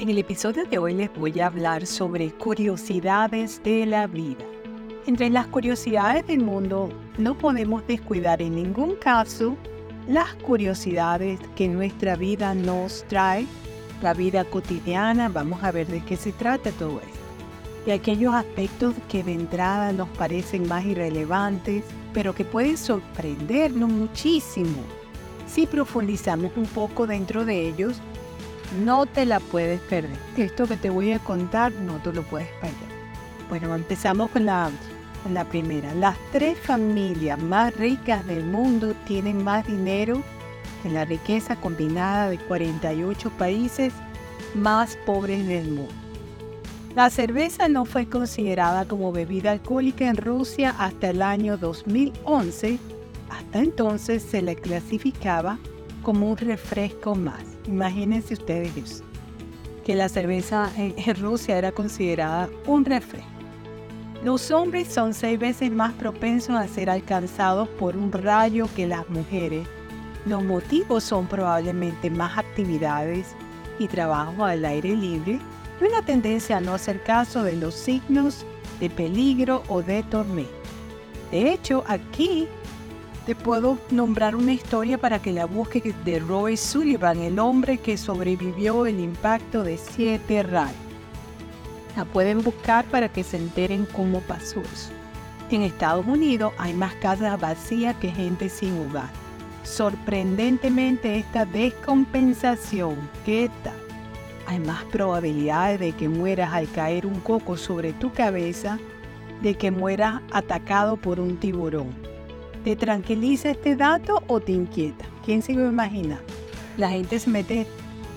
En el episodio de hoy les voy a hablar sobre curiosidades de la vida. Entre las curiosidades del mundo no podemos descuidar en ningún caso las curiosidades que nuestra vida nos trae, la vida cotidiana, vamos a ver de qué se trata todo esto. Y aquellos aspectos que de entrada nos parecen más irrelevantes, pero que pueden sorprendernos muchísimo si profundizamos un poco dentro de ellos no te la puedes perder. Esto que te voy a contar no te lo puedes perder. Bueno, empezamos con la, la primera. Las tres familias más ricas del mundo tienen más dinero que la riqueza combinada de 48 países más pobres del mundo. La cerveza no fue considerada como bebida alcohólica en Rusia hasta el año 2011. Hasta entonces se la clasificaba como un refresco más. Imagínense ustedes que la cerveza en, Rusia era considerada un refresco. Los hombres son seis veces más propensos a ser alcanzados por un rayo que las mujeres. Los motivos son probablemente más actividades y trabajo al aire libre y una tendencia a no hacer caso de los signos de peligro o de tormenta. De hecho, aquí te puedo nombrar una historia para que la busques de Roy Sullivan, el hombre que sobrevivió el impacto de siete rayos. La pueden buscar para que se enteren cómo pasó eso. En Estados Unidos hay más casas vacías que gente sin hogar. Sorprendentemente esta descompensación, ¿qué tal? Hay más probabilidades de que mueras al caer un coco sobre tu cabeza de que mueras atacado por un tiburón. ¿Te tranquiliza este dato o te inquieta? ¿Quién se lo imagina? La gente se mete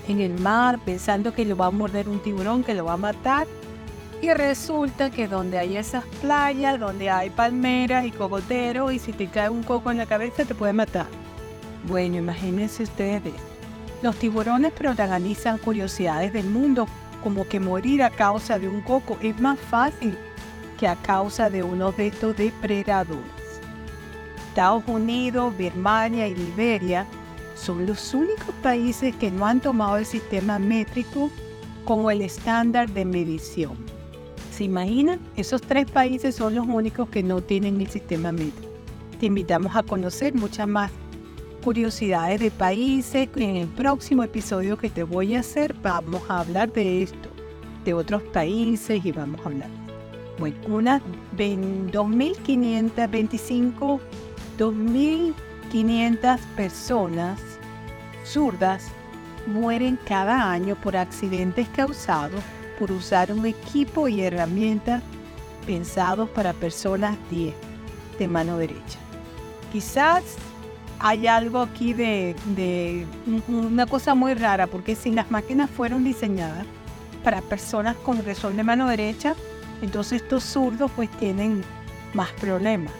en el mar pensando que lo va a morder un tiburón, que lo va a matar. Y resulta que donde hay esas playas, donde hay palmeras y cocoteros, y si te cae un coco en la cabeza te puede matar. Bueno, imagínense ustedes. Los tiburones protagonizan curiosidades del mundo, como que morir a causa de un coco es más fácil que a causa de uno de estos depredadores. Estados Unidos, Birmania y Liberia son los únicos países que no han tomado el sistema métrico como el estándar de medición. ¿Se imaginan? Esos tres países son los únicos que no tienen el sistema métrico. Te invitamos a conocer muchas más curiosidades de países. En el próximo episodio que te voy a hacer vamos a hablar de esto, de otros países y vamos a hablar. Bueno, unas 2.525 2.500 personas zurdas mueren cada año por accidentes causados por usar un equipo y herramientas pensados para personas 10 de mano derecha. Quizás hay algo aquí de, una cosa muy rara, porque si las máquinas fueron diseñadas para personas con resol de mano derecha, entonces estos zurdos pues tienen más problemas.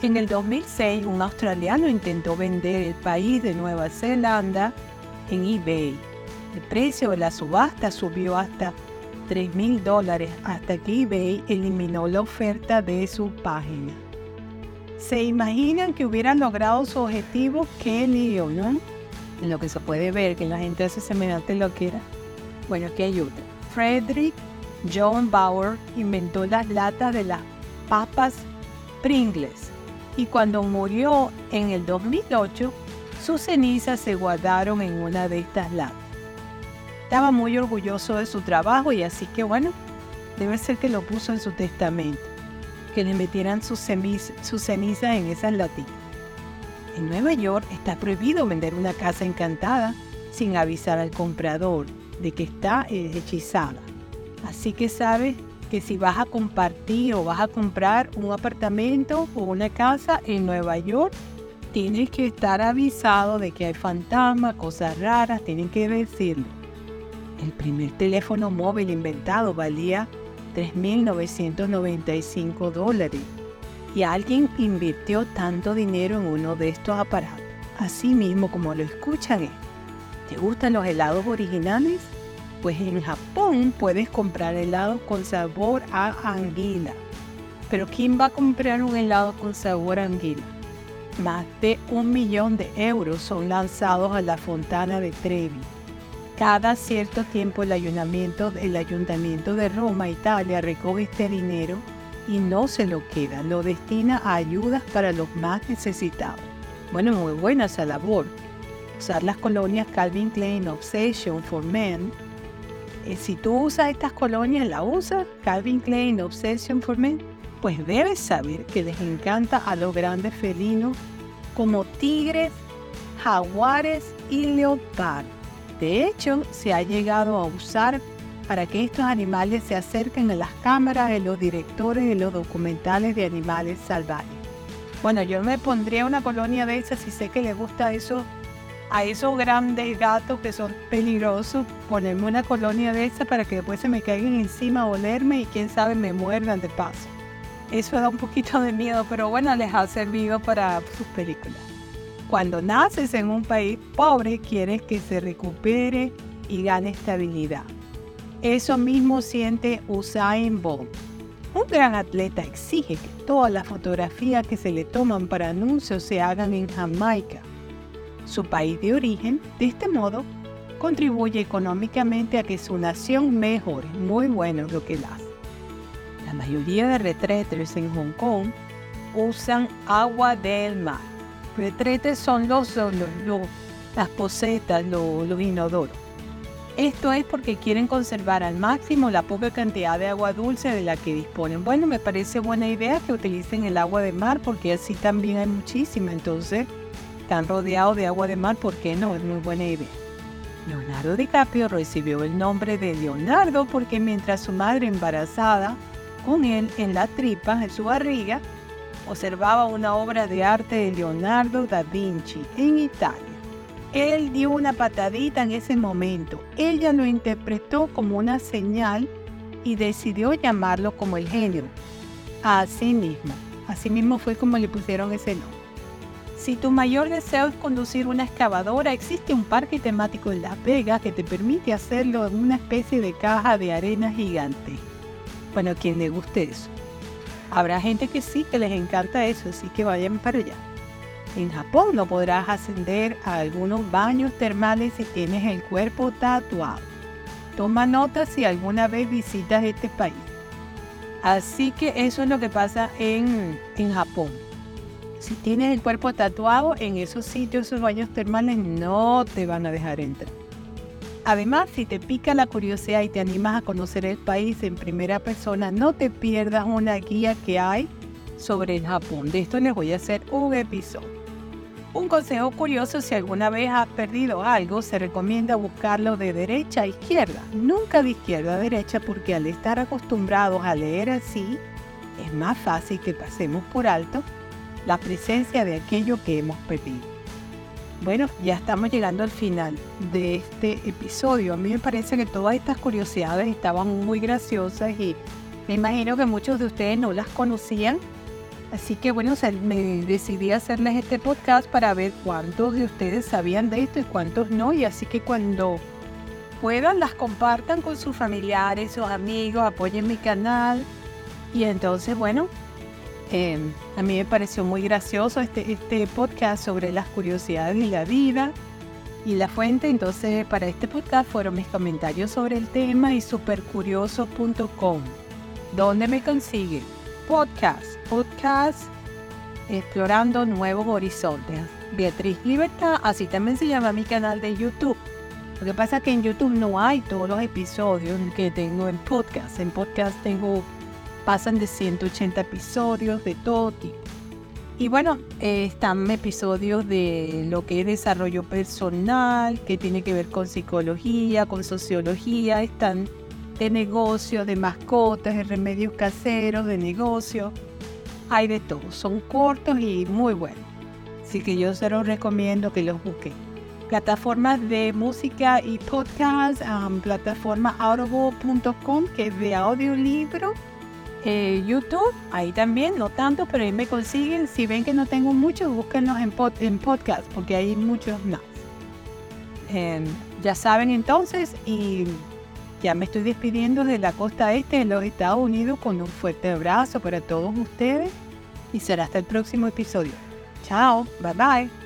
En el 2006, un australiano intentó vender el país de Nueva Zelanda en eBay. El precio de la subasta subió hasta 3 mil dólares hasta que eBay eliminó la oferta de su página. ¿Se imaginan que hubieran logrado su objetivo? ¿Qué lío, no? En lo que se puede ver que la gente hace semejante lo que era. Bueno, aquí hay otro. Frederick John Bauer inventó las latas de las papas Pringles y cuando murió en el 2008, sus cenizas se guardaron en una de estas latas. Estaba muy orgulloso de su trabajo y así que bueno, debe ser que lo puso en su testamento, que le metieran sus, cenizas en esas latitas. En Nueva York está prohibido vender una casa encantada sin avisar al comprador de que está hechizada. Así que sabes que si vas a compartir o vas a comprar un apartamento o una casa en Nueva York, tienes que estar avisado de que hay fantasmas, cosas raras, tienen que decirlo. El primer teléfono móvil inventado valía 3.995 dólares y alguien invirtió tanto dinero en uno de estos aparatos. Así mismo como lo escuchan. ¿te gustan los helados originales? Pues en Japón puedes comprar helado con sabor a anguila. Pero ¿quién va a comprar un helado con sabor a anguila? Más de un millón de euros son lanzados a la fontana de Trevi. Cada cierto tiempo el ayuntamiento, el ayuntamiento de Roma, Italia, recoge este dinero y no se lo queda, lo destina a ayudas para los más necesitados. Bueno, muy buena esa labor. Usar las colonias Calvin Klein Obsession for Men. Eh, si tú usas estas colonias, la usas, Calvin Klein Obsession for Men, pues debes saber que les encanta a los grandes felinos como tigres, jaguares y leopardos. De hecho, se ha llegado a usar para que estos animales se acerquen a las cámaras de los directores de los documentales de animales salvajes. Bueno, yo me pondría una colonia de esas si sé que le gusta eso a esos grandes gatos que son peligrosos, ponerme una colonia de esas para que después se me caigan encima olerme y quién sabe me muerdan de paso. Eso da un poquito de miedo, pero bueno, les ha servido para sus películas. Cuando naces en un país pobre, quieres que se recupere y gane estabilidad. Eso mismo siente Usain Bolt. Un gran atleta exige que todas las fotografías que se le toman para anuncios se hagan en Jamaica, su país de origen. De este modo, contribuye económicamente a que su nación mejore. Muy bueno lo que hace. La mayoría de retretes en Hong Kong usan agua del mar retretes son los, las posetas, los, inodoros. Esto es porque quieren conservar al máximo la poca cantidad de agua dulce de la que disponen. Bueno, me parece buena idea que utilicen el agua de mar porque así también hay muchísima. Entonces, están rodeados de agua de mar, ¿por qué no? Es muy buena idea. Leonardo DiCaprio recibió el nombre de Leonardo porque mientras su madre embarazada con él en la tripa, en su barriga, observaba una obra de arte de Leonardo da Vinci en Italia. Él dio una patadita en ese momento. Ella lo interpretó como una señal y decidió llamarlo como el genio. Así mismo. Así mismo fue como le pusieron ese nombre. Si tu mayor deseo es conducir una excavadora, existe un parque temático en Las Vegas que te permite hacerlo en una especie de caja de arena gigante. Bueno, quien le guste eso. Habrá gente que sí, que les encanta eso, así que vayan para allá. En Japón no podrás ascender a algunos baños termales si tienes el cuerpo tatuado. Toma nota si alguna vez visitas este país. Así que eso es lo que pasa en, en Japón. Si tienes el cuerpo tatuado, en esos sitios, esos baños termales no te van a dejar entrar. Además, si te pica la curiosidad y te animas a conocer el país en primera persona, no te pierdas una guía que hay sobre el Japón. De esto les voy a hacer un episodio. Un consejo curioso, si alguna vez has perdido algo, se recomienda buscarlo de derecha a izquierda, nunca de izquierda a derecha, porque al estar acostumbrados a leer así, es más fácil que pasemos por alto la presencia de aquello que hemos perdido. Bueno, ya estamos llegando al final de este episodio. A mí me parece que todas estas curiosidades estaban muy graciosas y me imagino que muchos de ustedes no las conocían. Así que bueno, me decidí hacerles este podcast para ver cuántos de ustedes sabían de esto y cuántos no. Y así que cuando puedan las compartan con sus familiares, sus amigos, apoyen mi canal. Y entonces, bueno, Em, a mí me pareció muy gracioso este, este podcast sobre las curiosidades de la vida y la fuente. Entonces, para este podcast fueron mis comentarios sobre el tema y supercurioso.com. ¿Dónde me consiguen? Podcast, podcast explorando nuevos horizontes. Beatriz Libertad, así también se llama mi canal de YouTube. Lo que pasa es que en YouTube no hay todos los episodios que tengo en podcast. En podcast tengo pasan de 180 episodios de todo tipo. Y bueno, están episodios de lo que es desarrollo personal, que tiene que ver con psicología, con sociología, están de negocios, de mascotas, de remedios caseros, de negocios. Hay de todo, son cortos y muy buenos. Así que yo se los recomiendo que los busquen. Plataformas de música y podcast, plataforma audible.com, que es de audiolibro eh, YouTube, ahí también, no tanto, pero ahí me consiguen. Si ven que no tengo muchos, búsquenlos en, en podcast, porque hay muchos más. Em, ya saben entonces, y ya me estoy despidiendo de la costa este de los Estados Unidos con un fuerte abrazo para todos ustedes y será hasta el próximo episodio. Chao, bye bye.